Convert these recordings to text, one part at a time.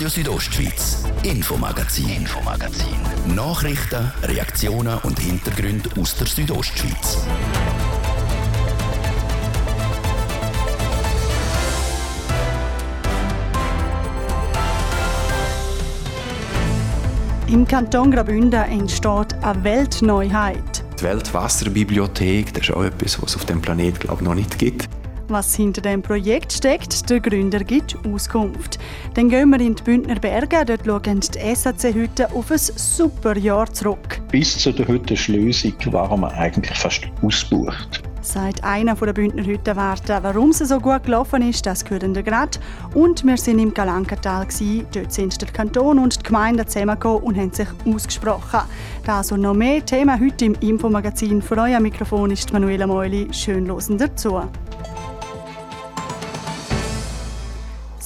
Radio Südostschweiz, Infomagazin, Infomagazin. Nachrichten, Reaktionen und Hintergründe aus der Südostschweiz. Im Kanton Graubünden entsteht eine Weltneuheit. Die Weltwasserbibliothek, das ist auch etwas, was es auf dem Planeten glaube noch nicht gibt. Was hinter dem Projekt steckt, der Gründer gibt Auskunft. Dann gehen wir in die Bündner Berge, dort schauen die SAC-Hütten auf ein super Jahr zurück. Bis zu der Hüttenschließung waren wir eigentlich fast ausgebucht. Seit einer der Bündner Hüttenwärter, warum es so gut gelaufen ist, das hören wir gerade. Und wir sind im Galankertal. Dort sind der Kanton und die Gemeinde zusammengekommen und haben sich ausgesprochen. Das und noch mehr Themen heute im Infomagazin. Für euer Mikrofon ist Manuela Meuli. Schön losen dazu.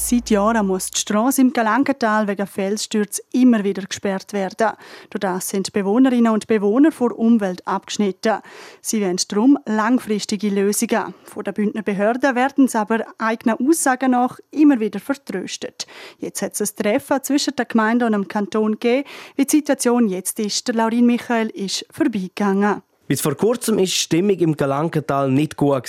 Seit Jahren muss die Straße im Galankental wegen Felsstürzen immer wieder gesperrt werden. Durch das sind Bewohnerinnen und Bewohner vor Umwelt abgeschnitten. Sie wollen darum langfristige Lösungen. Von den Bündner Behörden werden sie aber eigenen Aussagen nach immer wieder vertröstet. Jetzt hat es ein Treffen zwischen der Gemeinde und dem Kanton gegeben. Wie die Situation jetzt ist, der Laurin Michael ist vorbeigegangen. Bis vor kurzem war die Stimmung im Galankental nicht gut.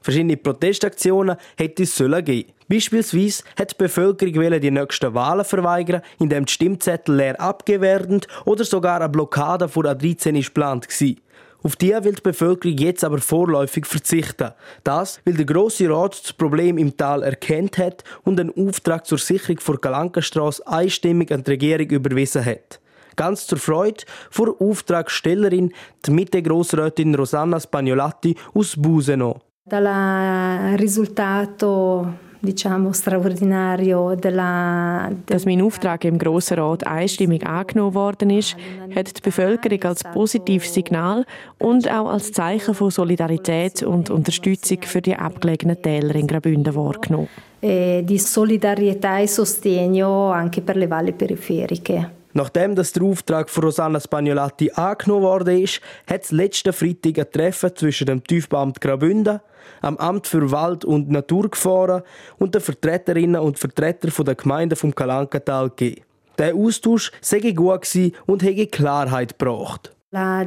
Verschiedene Protestaktionen hätte es sollen geben. Beispielsweise hat die Bevölkerung die nächsten Wahlen verweigern, indem die Stimmzettel leer abgegeben werden oder sogar eine Blockade vor A13 ist geplant war. Auf die will die Bevölkerung jetzt aber vorläufig verzichten. Das, weil der Grosse Rat das Problem im Tal erkennt hat und einen Auftrag zur Sicherung vor Galankenstrasse einstimmig an die Regierung überwiesen hat. Ganz zur Freude vor Auftragstellerin, die Mitte-Grossrätin Rosanna Spagnolatti aus Buseno. Dal risultato diciamo, straordinario della, Dass mein Auftrag im Grossen Rat einstimmig angenommen worden ist, hat die Bevölkerung als positives Signal und auch als Zeichen von Solidarität und Unterstützung für die abgelegenen Täler in Graubünden wahrgenommen. E di solidarietà e sostegno anche per le valli periferiche. Nachdem das der Auftrag von Rosanna Spagnolatti angenommen worden ist, hat es letzten Freitag ein Treffen zwischen dem Tiefbeamt Graubünden, am Amt für Wald und Natur gefahren und den Vertreterinnen und Vertretern der Gemeinden vom Kalankatal gegeben. Der Austausch sei gut und hätte Klarheit gebracht. Der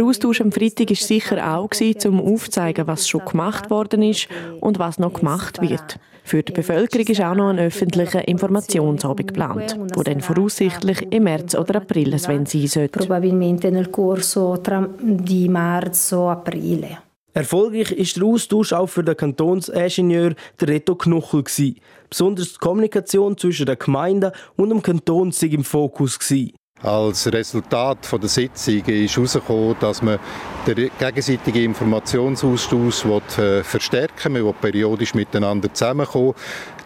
Austausch am Freitag war sicher auch, um aufzuzeigen, was schon gemacht worden ist und was noch gemacht wird. Für die Bevölkerung ist auch noch ein öffentlicher Informationsabend geplant, der dann voraussichtlich im März oder April sein sollte. Probabilmente nel corso di marzo aprile. Erfolgreich ist der Austausch auch für den Kantonsingenieur der Reto Knuchel Besonders die Kommunikation zwischen den Gemeinden und dem Kanton war im Fokus als Resultat von der Sitzung ist herausgekommen, dass man den gegenseitigen Informationsaustausch äh, verstärken will. Man will periodisch miteinander zusammenkommen.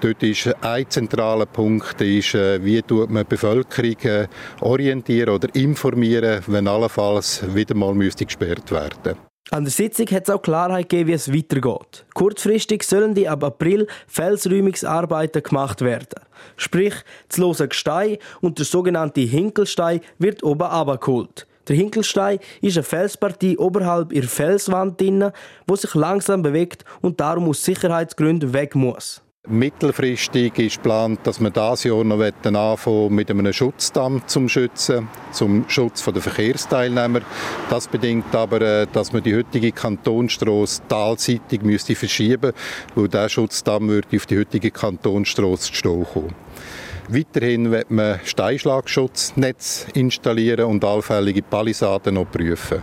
Dort ist ein zentraler Punkt, ist, äh, wie tut man die Bevölkerung äh, orientieren oder informieren, wenn allenfalls wieder mal müsste gesperrt werden an der Sitzung hat es auch Klarheit gegeben, wie es weitergeht. Kurzfristig sollen die ab April Felsräumungsarbeiten gemacht werden. Sprich, das lose Gestein und der sogenannte Hinkelstein wird oben abgeholt. Der Hinkelstein ist eine Felspartie oberhalb ihrer Felswand, die sich langsam bewegt und darum aus Sicherheitsgründen weg muss. Mittelfristig ist geplant, dass wir dieses Jahr noch anfangen mit einem Schutzdamm zum Schützen, zum Schutz der Verkehrsteilnehmer. Das bedingt aber, äh, dass man die heutige Kantonstrasse talseitig müsste verschieben, weil der Schutzdamm würde auf die heutige Kantonstrasse zu stehen kommen. Weiterhin wird man Steinschlagschutznetz installieren und allfällige Palisaden noch prüfen.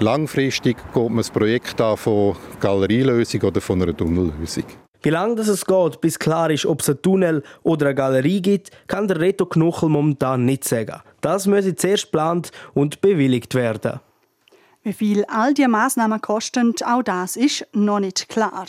Langfristig geht man das Projekt an von Galerielösung oder von einer Tunnellösung. Wie lange es geht, bis klar ist, ob es einen Tunnel oder eine Galerie gibt, kann der Reto Knuchel momentan nicht sagen. Das müsse zuerst geplant und bewilligt werden. Wie viel all diese Maßnahmen kosten, auch das ist noch nicht klar.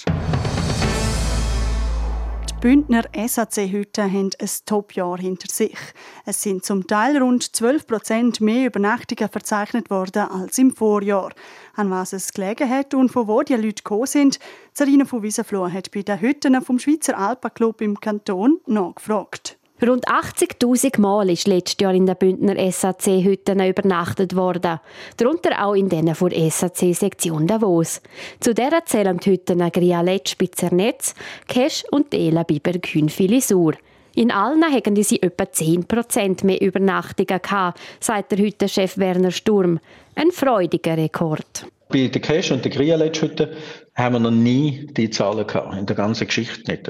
Bündner SAC-Hütten haben ein Top-Jahr hinter sich. Es sind zum Teil rund 12 Prozent mehr Übernachtungen verzeichnet worden als im Vorjahr. An was es gelegen hat und von wo die Leute gekommen sind, Zarina von Wiesenfloh hat bei den Hütten vom Schweizer Alpenclub im Kanton nachgefragt. Rund 80.000 Mal ist letztes Jahr in den Bündner SAC-Hütten übernachtet worden. Darunter auch in denen von SAC-Sektion Davos. Zu der zählen die Hütten Grialet Spitzernetz, Kesch und Ela Biber Filisur. In allen hatten sie etwa 10% mehr Übernachtungen gehabt, sagt der Hüttenchef Werner Sturm. Ein freudiger Rekord. Bei der Cash und der Grialetsch-Hütte haben wir noch nie die Zahlen gehabt, in der ganzen Geschichte nicht.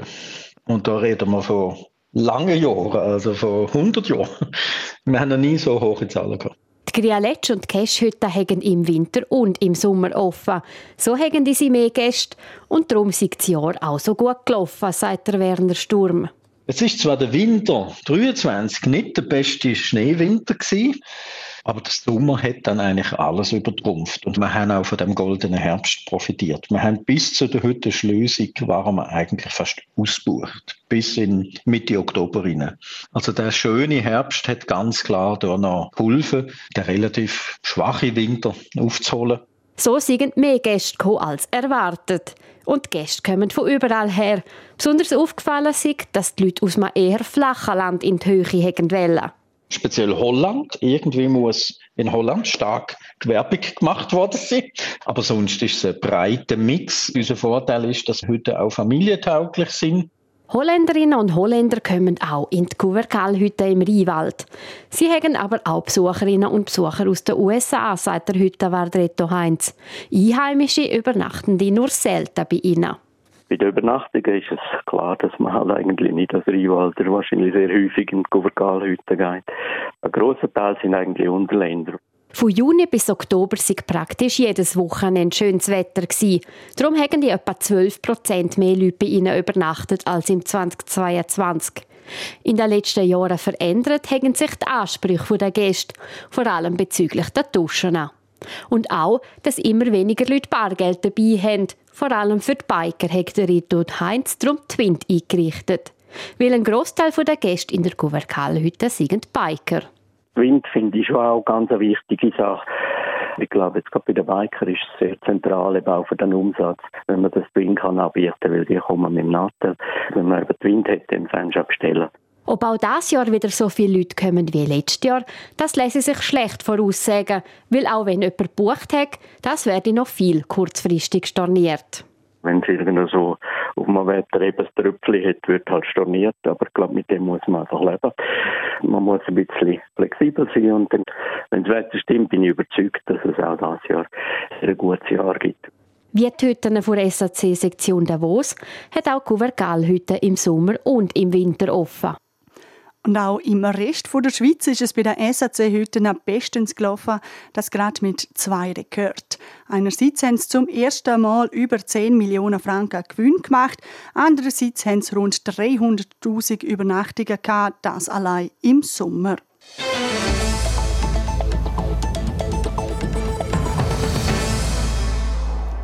Und da reden wir von langen Jahren, also von 100 Jahren. Wir haben noch nie so hohe Zahlen gehabt. Die Grialetsch und Cash-Hütten haben im Winter und im Sommer offen. So haben sie mehr Gäste und darum sind das Jahr auch so gut gelaufen, sagt der Werner Sturm. Es ist zwar der Winter 23 nicht der beste Schneewinter gewesen, aber der Sommer hat dann eigentlich alles übertrumpft. Und wir haben auch von dem goldenen Herbst profitiert. Wir haben bis zu der heute Schlösung waren wir eigentlich fast ausgebucht. Bis in Mitte Oktober rein. Also der schöne Herbst hat ganz klar da noch geholfen, der relativ schwache Winter aufzuholen. So sind mehr Gäste als erwartet. Und die Gäste kommen von überall her. Besonders aufgefallen ist, dass die Leute aus einem eher flachen Land in die Höhe wollen speziell Holland. Irgendwie muss in Holland stark Gewerbung gemacht worden sein. Aber sonst ist es ein breiter Mix. Unser Vorteil ist, dass heute auch familientauglich sind. Holländerinnen und Holländer kommen auch in die Kuverkalhütte im Rheinwald. Sie haben aber auch Besucherinnen und Besucher aus den USA, sagt der Hüttenwart Reto Heinz. Einheimische übernachten die nur selten bei ihnen. Bei den Übernachtungen ist es klar, dass man halt eigentlich nicht als Rheinwalder wahrscheinlich sehr häufig in Kuverkalhütten geht. Ein grosser Teil sind eigentlich Unterländer. Von Juni bis Oktober war praktisch jedes Wochenende schönes Wetter. Darum haben die etwa 12 Prozent mehr Leute bei ihnen übernachtet als im 2022. In den letzten Jahren verändert haben sich die Ansprüche der Gäste, vor allem bezüglich der Duschen. Und auch, dass immer weniger Leute Bargeld dabei haben. Vor allem für die Biker hat der Rito Heinz darum Twint eingerichtet. Weil ein Großteil der Gäste in der Kuverkalhütte sind Biker. Wind finde ich schon auch ganz eine wichtige Sache. Ich glaube, jetzt gerade bei den Biker ist es sehr zentral eben auch für den Umsatz, wenn man das Wind kann anbieten weil die kommen mit dem Nattel. Wenn man eben Wind hat, dann fängst du bestellen. Ob auch dieses Jahr wieder so viele Leute kommen wie letztes Jahr, das lässt sich schlecht voraussagen, weil auch wenn jemand gebucht hat, das werde noch viel kurzfristig storniert. Wenn es irgendwo so auf dem Wetter eben ein Tröpfchen hat, wird halt storniert, aber ich glaube, mit dem muss man einfach leben. Man muss ein bisschen flexibel sein und dann, wenn das Wetter stimmt, bin ich überzeugt, dass es auch dieses Jahr ein gutes Jahr gibt. Wie die Hütten der SAC-Sektion Davos hat auch Kuvergalhütte im Sommer und im Winter offen. Und auch im Rest der Schweiz ist es bei den SAC heute am bestens gelaufen, das gerade mit zwei Rekord. Einerseits haben sie zum ersten Mal über 10 Millionen Franken Gewinn gemacht, andererseits haben sie rund 300.000 Übernachtungen gehabt, das allein im Sommer.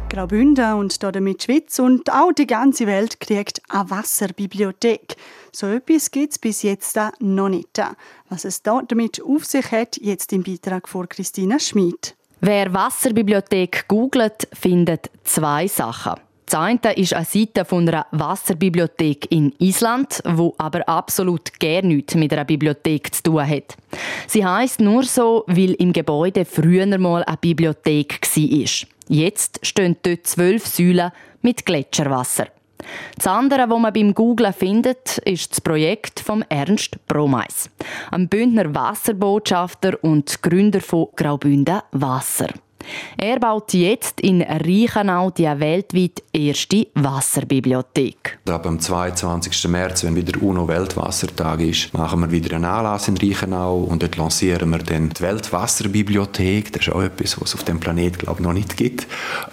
Graubünden und damit Schweiz und auch die ganze Welt kriegt eine Wasserbibliothek. So etwas gibt es bis jetzt noch nicht. Was es damit auf sich hat, jetzt im Beitrag von Christina Schmid. Wer Wasserbibliothek googelt, findet zwei Sachen. Das eine ist eine Seite von einer Wasserbibliothek in Island, wo aber absolut gar nichts mit einer Bibliothek zu tun hat. Sie heißt nur so, weil im Gebäude früher mal eine Bibliothek war. Jetzt stehen dort zwölf Säulen mit Gletscherwasser. Das andere, was man beim Googlen findet, ist das Projekt von Ernst Bromeis, einem Bündner Wasserbotschafter und Gründer von Graubünden Wasser. Er baut jetzt in Reichenau die weltweit erste Wasserbibliothek. Ab dem 22. März, wenn wieder UNO-Weltwassertag ist, machen wir wieder einen Anlass in Reichenau und dort lancieren wir dann die Weltwasserbibliothek. Das ist auch etwas, was es auf dem Planeten glaube ich, noch nicht gibt.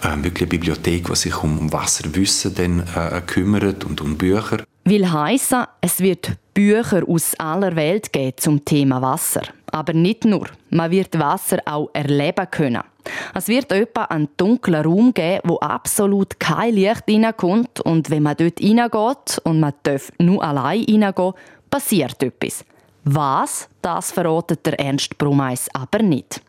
Ähm, wirklich eine Bibliothek, die sich um Wasserwissen dann, äh, kümmert und um Bücher. Will heißen, es wird Bücher aus aller Welt geben zum Thema Wasser. Aber nicht nur. Man wird Wasser auch erleben können. Es wird etwa einen dunklen Raum geben, wo absolut kein Licht reinkommt und wenn man dort reingeht und man darf nur allein reingehen, passiert etwas. Was, das verratet der Ernst Brumeis aber nicht.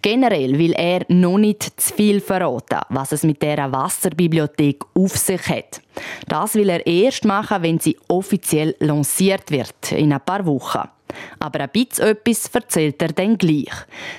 Generell will er noch nicht zu viel verraten, was es mit der Wasserbibliothek auf sich hat. Das will er erst machen, wenn sie offiziell lanciert wird, in ein paar Wochen. Aber ein bisschen etwas erzählt er dann gleich.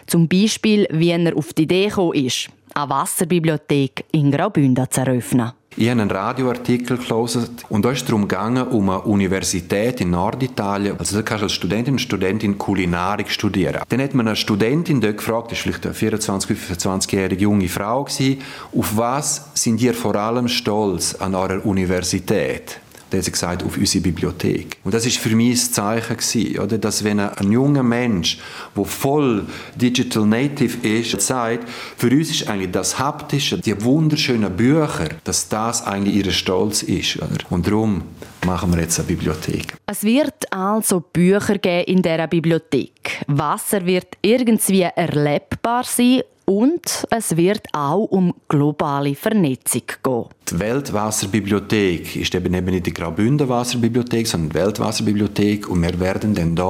Zum Beispiel, wie er auf die Idee gekommen ist, eine Wasserbibliothek in Graubünden zu eröffnen. Ich habe einen Radioartikel gelesen und da ist es darum gegangen, um eine Universität in Norditalien. Also da kannst du als Studentin und Studentin Kulinarik studieren. Dann hat man eine Studentin dort gefragt, das war vielleicht eine 24, 25-jährige junge Frau, gewesen, auf was sind ihr vor allem stolz an eurer Universität? Da hat gesagt, auf unsere Bibliothek. Und das ist für mich ein Zeichen gewesen, oder? Dass wenn ein junger Mensch, der voll digital native ist, sagt, für uns ist eigentlich das Haptische, die wunderschönen Bücher, dass das eigentlich ihr Stolz ist, oder? Und darum machen wir jetzt eine Bibliothek. Es wird also Bücher geben in dieser Bibliothek. Wasser wird irgendwie erlebbar sein und es wird auch um globale Vernetzung gehen. Die Weltwasserbibliothek ist eben nicht die Graubünden Wasserbibliothek, sondern die Weltwasserbibliothek und wir werden dann da,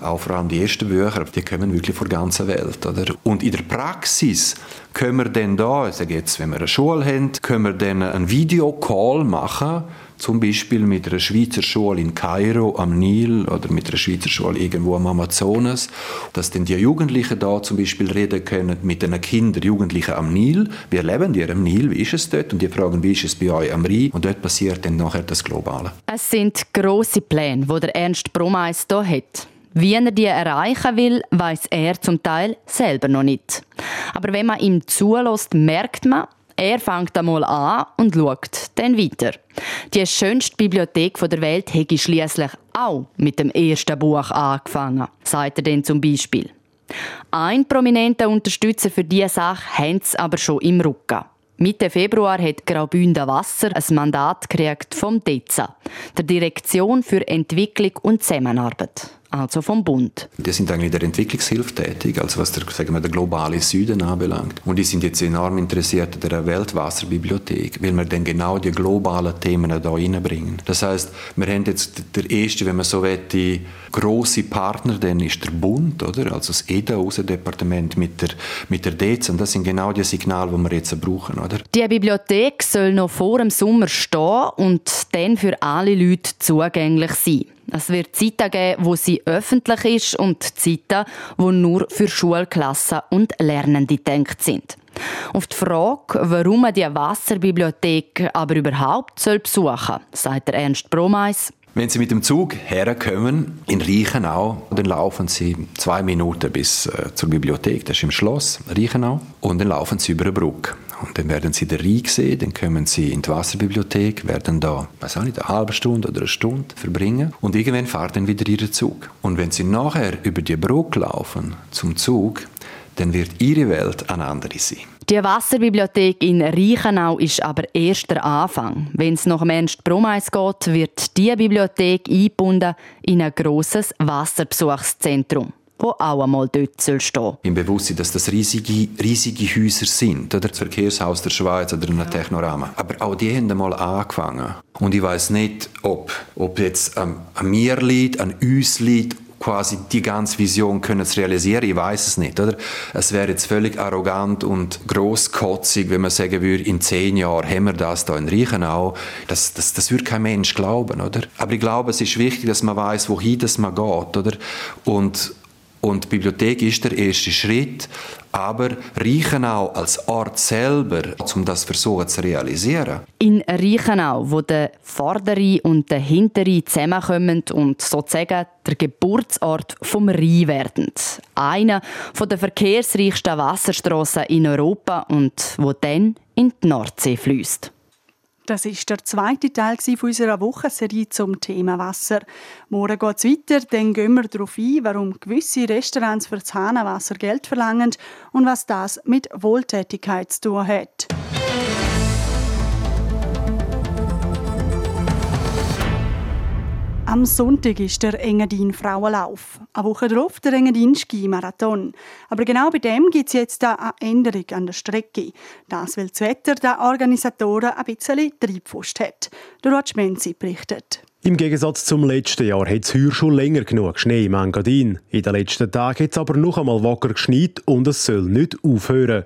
auch vor allem die ersten Bücher, die kommen wirklich von der ganzen Welt. Oder? Und in der Praxis können wir dann da, also jetzt, wenn wir eine Schule haben, können wir dann einen Videocall machen, zum Beispiel mit einer Schweizer Schule in Kairo am Nil oder mit einer Schweizer Schule irgendwo am Amazonas, dass dann die Jugendlichen da zum Beispiel reden können mit den Kindern, Jugendlichen am Nil. Wir leben hier am Nil, wie ist es dort? Und die fragen, wie ist es bei euch am Rhein? Und dort passiert dann nachher das Globale. Es sind grosse Pläne, die der Ernst Bromeis hier hat. Wie er die erreichen will, weiß er zum Teil selber noch nicht. Aber wenn man ihm zulässt, merkt man, er fängt einmal an und schaut dann weiter. Die schönste Bibliothek der Welt hätte schließlich auch mit dem ersten Buch angefangen, sagt er dann zum Beispiel. Ein prominenter Unterstützer für diese Sache haben sie aber schon im Rücken. Mitte Februar hat Graubünden Wasser ein Mandat gekriegt vom DEZA, der Direktion für Entwicklung und Zusammenarbeit also vom Bund. Die sind eigentlich in der Entwicklungshilfe tätig, also was der, sagen wir, der globale Süden anbelangt. Und die sind jetzt enorm interessiert an der Weltwasserbibliothek, weil wir dann genau die globalen Themen da reinbringen. Das heißt, wir haben jetzt der erste, wenn man so will, die grosse Partner, dann ist der Bund, oder? Also das EDA, Außendepartement mit der, mit der DEZ. Und das sind genau die Signale, die wir jetzt brauchen, oder? Die Bibliothek soll noch vor dem Sommer stehen und dann für alle Leute zugänglich sein. Es wird Zeiten geben, wo sie öffentlich ist und Zeiten, wo nur für Schulklassen und Lernende gedacht sind. Auf die Frage, warum man die Wasserbibliothek aber überhaupt besuchen soll, sagt Ernst Bromeis. Wenn Sie mit dem Zug herkommen, in Reichenau, dann laufen Sie zwei Minuten bis äh, zur Bibliothek, das ist im Schloss Reichenau, und dann laufen Sie über eine Brücke. Und dann werden Sie den Rhein sehen, dann kommen Sie in die Wasserbibliothek, werden da, weiß auch nicht, eine halbe Stunde oder eine Stunde verbringen und irgendwann fahrt dann wieder Ihr Zug. Und wenn Sie nachher über die Brücke laufen zum Zug, dann wird Ihre Welt eine andere sein. Die Wasserbibliothek in Reichenau ist aber erst der Anfang. Wenn es nach dem Ernst Brumeis geht, wird diese Bibliothek eingebunden in ein grosses Wasserbesuchszentrum wo auch einmal dort stehen Im Bewusstsein, dass das riesige, riesige Häuser sind, oder das Verkehrshaus der Schweiz oder ein Technorama. Aber auch die haben einmal angefangen. Und ich weiß nicht, ob, ob jetzt an, an mir liegt, an uns liegt, quasi die ganze Vision können zu realisieren, ich weiß es nicht, oder? Es wäre jetzt völlig arrogant und grosskotzig, wenn man sagen würde, in zehn Jahren haben wir das da in Reichenau. Das, das, das würde kein Mensch glauben, oder? Aber ich glaube, es ist wichtig, dass man weiß, wohin das man geht, oder? Und, und die Bibliothek ist der erste Schritt, aber Reichenau als Ort selber, um das versuchen zu realisieren. In Reichenau, wo der vordere und der hintere zusammenkommen und sozusagen der Geburtsort vom Rhein werden. Einer der verkehrsreichsten Wasserstraßen in Europa und wo dann in die Nordsee fließt. Das ist der zweite Teil unserer Wochenserie zum Thema Wasser. Morgen geht es weiter, dann gehen wir darauf ein, warum gewisse Restaurants für das Hahnenwasser Geld verlangen und was das mit Wohltätigkeit zu tun hat. Am Sonntag ist der Engadin Frauenlauf. Eine Woche darauf der Engadin Ski-Marathon. Aber genau bei dem gibt es jetzt eine Änderung an der Strecke. Das, weil das Wetter der Organisatoren ein bisschen Treibfust hat. Der Menzi berichtet. Im Gegensatz zum letzten Jahr hat es heuer schon länger genug Schnee im Engadin. In den letzten Tagen hat es aber noch einmal wacker geschneit und es soll nicht aufhören.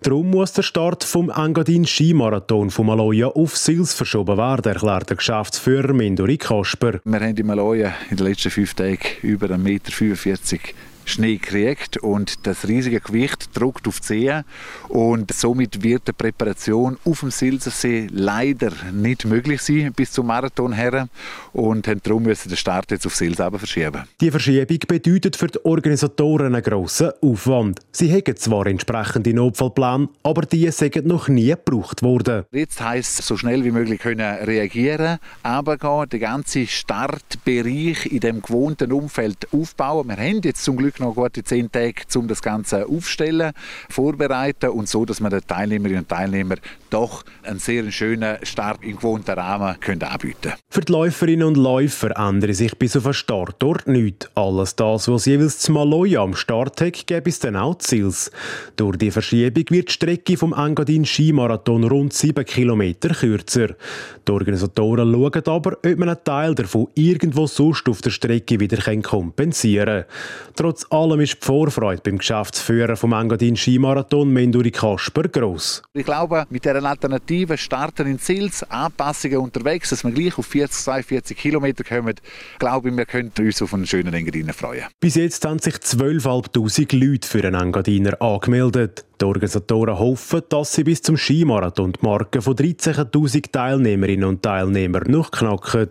Darum muss der Start vom Engadin Skimarathon von Maloja auf Sils verschoben werden, erklärt der Geschäftsführer Mindori Kasper. Wir haben in Maloja in den letzten fünf Tagen über 1,45 Meter Schnee kriegt und das riesige Gewicht drückt auf die Zehen und somit wird die Präparation auf dem Silsersee leider nicht möglich sein bis zum Marathon her und darum müssen den Start jetzt auf Sils verschieben. Die Verschiebung bedeutet für die Organisatoren einen grossen Aufwand. Sie haben zwar entsprechende Notfallplan, aber die sind noch nie gebraucht worden. Jetzt heisst es, so schnell wie möglich können reagieren, aber den ganzen Startbereich in dem gewohnten Umfeld aufbauen. Wir haben jetzt zum Glück noch gute zehn Tage, um das Ganze aufstellen, vorbereiten und so, dass wir den Teilnehmerinnen und Teilnehmern doch einen sehr schönen Start im gewohnten Rahmen können anbieten Für die Läuferinnen und Läufer ändert sich bis auf den Startort nichts. Alles das, was jeweils zu Maloja am Start hat, gäbe es dann auch Ziels. Durch die Verschiebung wird die Strecke vom Engadin Skimarathon rund 7 km kürzer. Die Organisatoren schauen aber, ob man einen Teil davon irgendwo sonst auf der Strecke wieder kompensieren kann. Trotz allem ist die Vorfreude beim Geschäftsführer vom Engadin Skimarathon Menduri Kasper gross. Ich glaube, mit dieser Alternative starten in Sils, Anpassungen unterwegs, dass wir gleich auf 40, 42 Kilometer kommen, glaube ich, wir können uns auf einen schönen Engadiner freuen. Bis jetzt haben sich 12'500 Leute für einen Engadiner angemeldet. Die Organisatoren hoffen, dass sie bis zum Skimarathon die Marke von 13.000 Teilnehmerinnen und Teilnehmern noch knacken.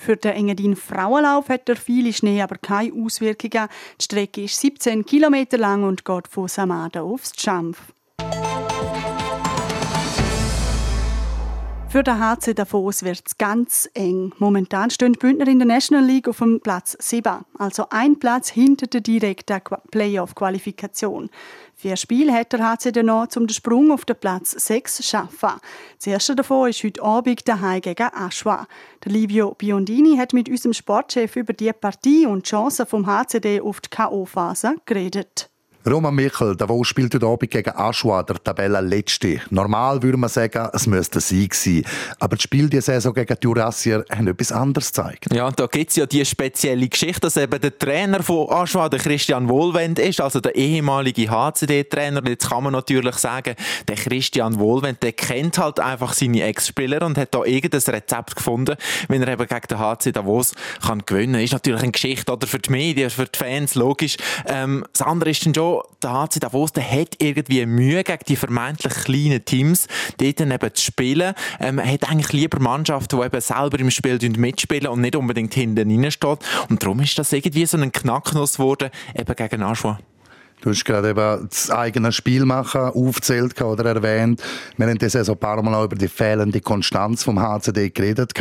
Für den Engadin Frauenlauf hat der viele Schnee aber keine Auswirkungen. Die Strecke ist 17 Kilometer lang und geht von Samada aufs Schampf. Für den HC Davos wird es ganz eng. Momentan stehen die Bündner in der National League auf dem Platz 7, also ein Platz hinter der direkten Playoff-Qualifikation. Vier Spiele hat der HC noch, um den Sprung auf den Platz 6 zu schaffen. Das erste davon ist heute Abend daheim gegen Aschwa. Der Livio Biondini hat mit unserem Sportchef über die Partie und die Chancen vom HCD auf die K.O.-Phase geredet. Roman Michel, Davos spielt heute Abend gegen Aschua, der Tabellenletzte. Normal würde man sagen, es müsste ein Sieg sein. Aber das Spiel dieser Saison gegen die Jurassier haben etwas anderes gezeigt. Ja, da gibt es ja die spezielle Geschichte, dass eben der Trainer von Aschua, der Christian Wohlwend ist, also der ehemalige HCD-Trainer. Jetzt kann man natürlich sagen, der Christian Wohlwend, der kennt halt einfach seine Ex-Spieler und hat da irgendein Rezept gefunden, wenn er eben gegen den HC Davos kann gewinnen. Ist natürlich eine Geschichte oder für die Medien, für die Fans, logisch. Ähm, das andere ist dann schon, der HC Davos, der hat irgendwie Mühe gegen die vermeintlich kleinen Teams, dort eben zu spielen. Ähm, er hat eigentlich lieber Mannschaften, die eben selber im Spiel mitspielen und nicht unbedingt hinten reinstehen. Und darum ist das irgendwie so ein Knacknuss geworden, eben gegen Aschua. Du hast gerade eben das eigene Spiel machen aufgezählt oder erwähnt. Wir haben das also ein paar Mal auch über die fehlende Konstanz vom HCD geredet.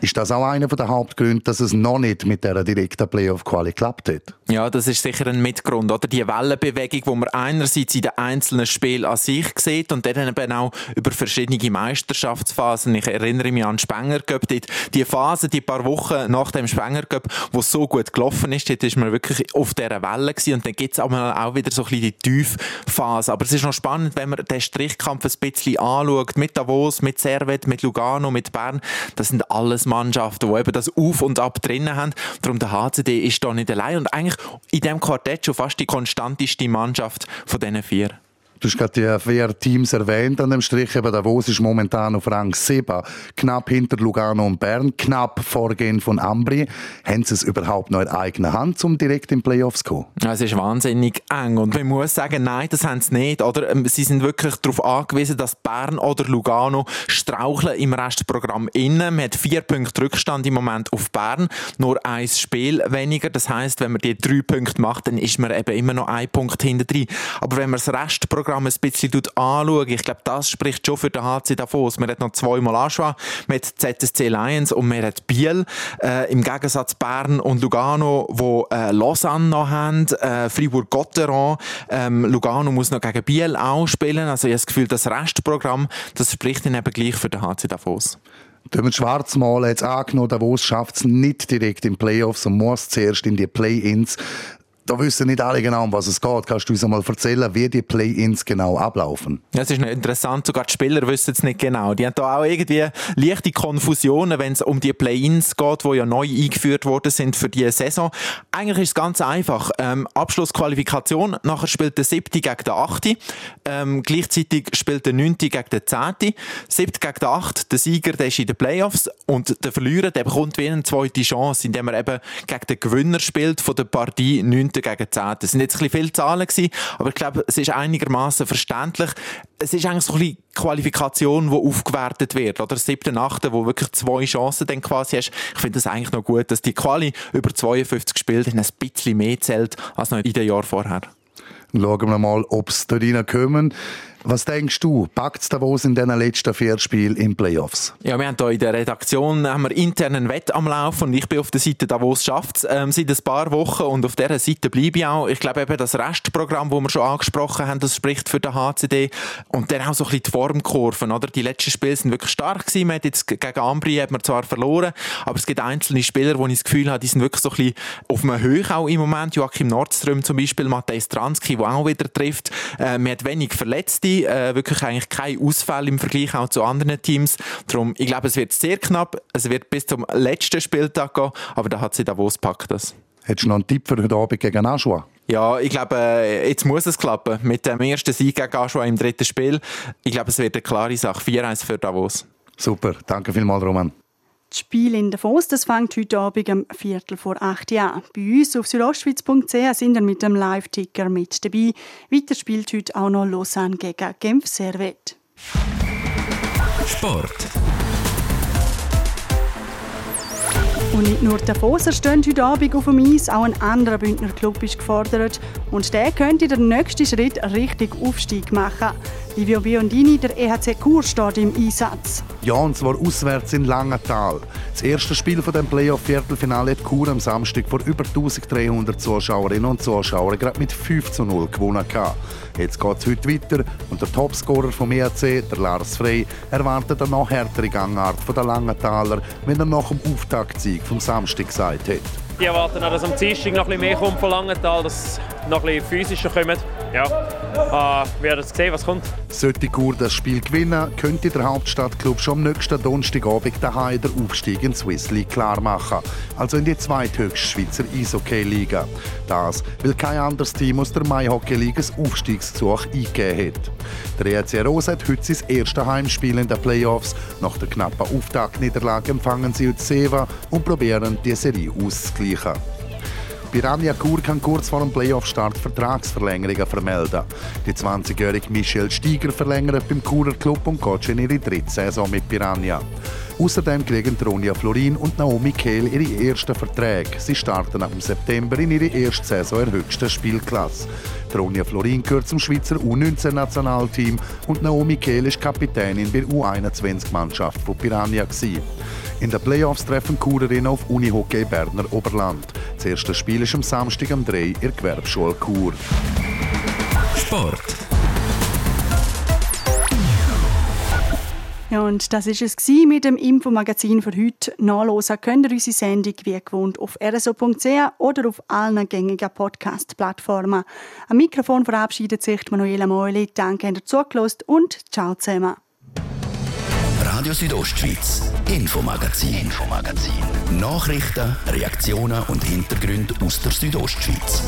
Ist das auch einer der Hauptgründe, dass es noch nicht mit der direkten Playoff-Quali geklappt hat? Ja, das ist sicher ein Mitgrund. Oder? Die Wellenbewegung, die man einerseits in den einzelnen Spielen an sich sieht und dann eben auch über verschiedene Meisterschaftsphasen. Ich erinnere mich an Spenger Cup. Die Phase, die paar Wochen nach dem Spenger Cup, wo so gut gelaufen ist, dort ist man wirklich auf dieser Welle gewesen. Und dann gibt es aber auch wieder so ein bisschen die Tiefphase. Aber es ist noch spannend, wenn man den Strichkampf ein bisschen anschaut, mit Davos, mit Servet, mit Lugano, mit Bern. Das sind alles Mannschaften, die eben das Auf und Ab drinnen haben. Darum der HCD ist da nicht allein und eigentlich in diesem Quartett schon fast die konstanteste Mannschaft von diesen vier. Du hast gerade die vier Teams erwähnt an dem Strich. Eben Davos ist momentan auf Rang 7. Knapp hinter Lugano und Bern. Knapp vorgehen von Ambri. Haben sie es überhaupt noch in eigener Hand, um direkt in Playoffs zu kommen? Es ist wahnsinnig eng. Und man muss sagen, nein, das haben sie nicht. Oder? Ähm, sie sind wirklich darauf angewiesen, dass Bern oder Lugano straucheln im Restprogramm innen. Man hat vier Punkte Rückstand im Moment auf Bern. Nur ein Spiel weniger. Das heisst, wenn man die drei Punkte macht, dann ist man eben immer noch ein Punkt hinter drin. Aber wenn man das Restprogramm Programm ein bisschen anschauen, ich glaube, das spricht schon für den HC Davos. Man hat noch zweimal Aschua, man hat ZSC Lions und man hat Biel. Äh, Im Gegensatz Bern und Lugano, wo äh, Lausanne noch haben, äh, Fribourg-Gotteron. Ähm, Lugano muss noch gegen Biel auch spielen. Also ich habe das Gefühl, das Restprogramm, das spricht dann eben gleich für den HC Davos. Wenn schwarz malen, jetzt angenommen, Davos schafft es nicht direkt in Playoffs und muss zuerst in die Play-Ins. Da wissen nicht alle genau, um was es geht. Kannst du uns einmal erzählen, wie die Play-ins genau ablaufen? Ja, es ist interessant, sogar die Spieler wissen es nicht genau. Die haben da auch irgendwie leichte Konfusionen, wenn es um die Play-ins geht, die ja neu eingeführt worden sind für diese Saison. Eigentlich ist es ganz einfach. Ähm, Abschlussqualifikation, nachher spielt der siebte gegen den achte. Ähm, gleichzeitig spielt der neunte gegen den zehnte. Siebte gegen den achte, der Sieger, der ist in den Playoffs und der Verlierer, der bekommt wie eine zweite Chance, indem er eben gegen den Gewinner spielt von der Partie 9. gegen 10. Das sind jetzt ein viele Zahlen gewesen, aber ich glaube, es ist einigermaßen verständlich. Es ist eigentlich so ein Qualifikation, die aufgewertet wird, oder? Siebte, achte, wo wirklich zwei Chancen dann quasi hast. Ich finde es eigentlich noch gut, dass die Quali über 52 Spiele ein bisschen mehr zählt als noch in den Jahren vorher. Schauen wir mal, ob es da reinkommen. Was denkst du, packt es Davos in diesen letzten vier Spielen in Playoffs? Ja, wir haben hier in der Redaktion haben wir internen Wett am Laufen und ich bin auf der Seite Davos schafft ähm, seit ein paar Wochen und auf dieser Seite bleibe ich auch. Ich glaube eben das Restprogramm, das wir schon angesprochen haben, das spricht für den HCD und dann auch so ein bisschen die Formkurven, oder? Die letzten Spiele sind wirklich stark gewesen. Man hat jetzt gegen Ambri hat man zwar verloren, aber es gibt einzelne Spieler, wo ich das Gefühl habe, die sind wirklich so ein bisschen auf einem Höch auch im Moment. Joachim Nordström zum Beispiel, Matthäus Transky, der auch wieder trifft. Äh, man hat wenig Verletzte äh, wirklich eigentlich kein Ausfall im Vergleich auch zu anderen Teams. Darum, ich glaube, es wird sehr knapp. Es wird bis zum letzten Spieltag gehen, aber da hat sie Davos packt das. Hättest du noch einen Tipp für heute Abend gegen Aschua? Ja, ich glaube, äh, jetzt muss es klappen. Mit dem ersten Sieg gegen Aschua im dritten Spiel. Ich glaube, es wird eine klare Sache. 4-1 für Davos. Super, danke vielmals, Roman. Das Spiel in Davos das fängt heute Abend um Viertel vor acht an. Bei uns auf südostschweiz.ch sind wir mit dem Live-Ticker mit dabei. Weiter spielt heute auch noch Lausanne gegen Genf Servet. Sport. Und nicht nur die Davoser stehen heute Abend auf dem Eis, auch ein anderer Bündner Club ist gefordert. Und der könnte den nächsten Schritt richtig Aufstieg machen. Livio Biondini, der EHC Chur, steht im Einsatz. Ja, und zwar auswärts in Langenthal. Das erste Spiel von dem Playoff-Viertelfinale hat Chur am Samstag vor über 1300 Zuschauerinnen und Zuschauern gerade mit 5 zu 0 gewonnen. Jetzt geht es heute weiter und der Topscorer vom EHC, der Lars Frey, erwartet eine noch härtere Gangart von der Langenthaler, wenn er nach dem Auftaktsieg vom Samstag gesagt hat. Die erwarten auch, dass am Dienstag noch ein bisschen mehr kommt von Langenthal, dass noch ein bisschen physischer kommt. Ja, äh, wir werden sehen, was kommt. Sollte Chur das Spiel gewinnen, könnte der Hauptstadtclub schon am nächsten Donnerstagabend daheim den Aufstieg in Swiss League klar machen, also in die zweithöchste Schweizer Eishockey-Liga. Das, weil kein anderes Team aus der Mai-Hockey-Liga ein Aufstiegsgesuch eingegeben hat. Der EC Rose hat heute sein erstes Heimspiel in den Playoffs. Nach der knappen Auftaktniederlage empfangen sie Seva und probieren, die Serie auszugleichen. Piranha Chur kann kurz vor dem Playoff-Start Vertragsverlängerungen vermelden. Die 20-jährige Michelle Steiger verlängert beim Churer Club und geht schon in ihre dritte Saison mit Piranha. Außerdem kriegen Tronia Florin und Naomi Kehl ihre ersten Verträge. Sie starten ab September in ihre erste Saison in der höchsten Spielklasse. Tronia Florin gehört zum Schweizer U19-Nationalteam und Naomi Kehl ist Kapitänin bei der U21-Mannschaft von Piranha. In den Playoffs treffen Churerinnen auf Unihockey Berner Oberland. Das erste Spiel ist am Samstag am 3 in der Gewerbeschule Chur. Sport. Ja, und das ist es mit dem Infomagazin für heute. Nachlesen könnt ihr unsere Sendung wie gewohnt auf rso.ch oder auf allen gängigen Podcast-Plattformen. Am Mikrofon verabschiedet sich Manuela Meuli. Danke, dass ihr zugelassen und ciao zusammen. Radio Südostschweiz, Infomagazin, Infomagazin. Nachrichten, Reaktionen und Hintergründe aus der Südostschweiz.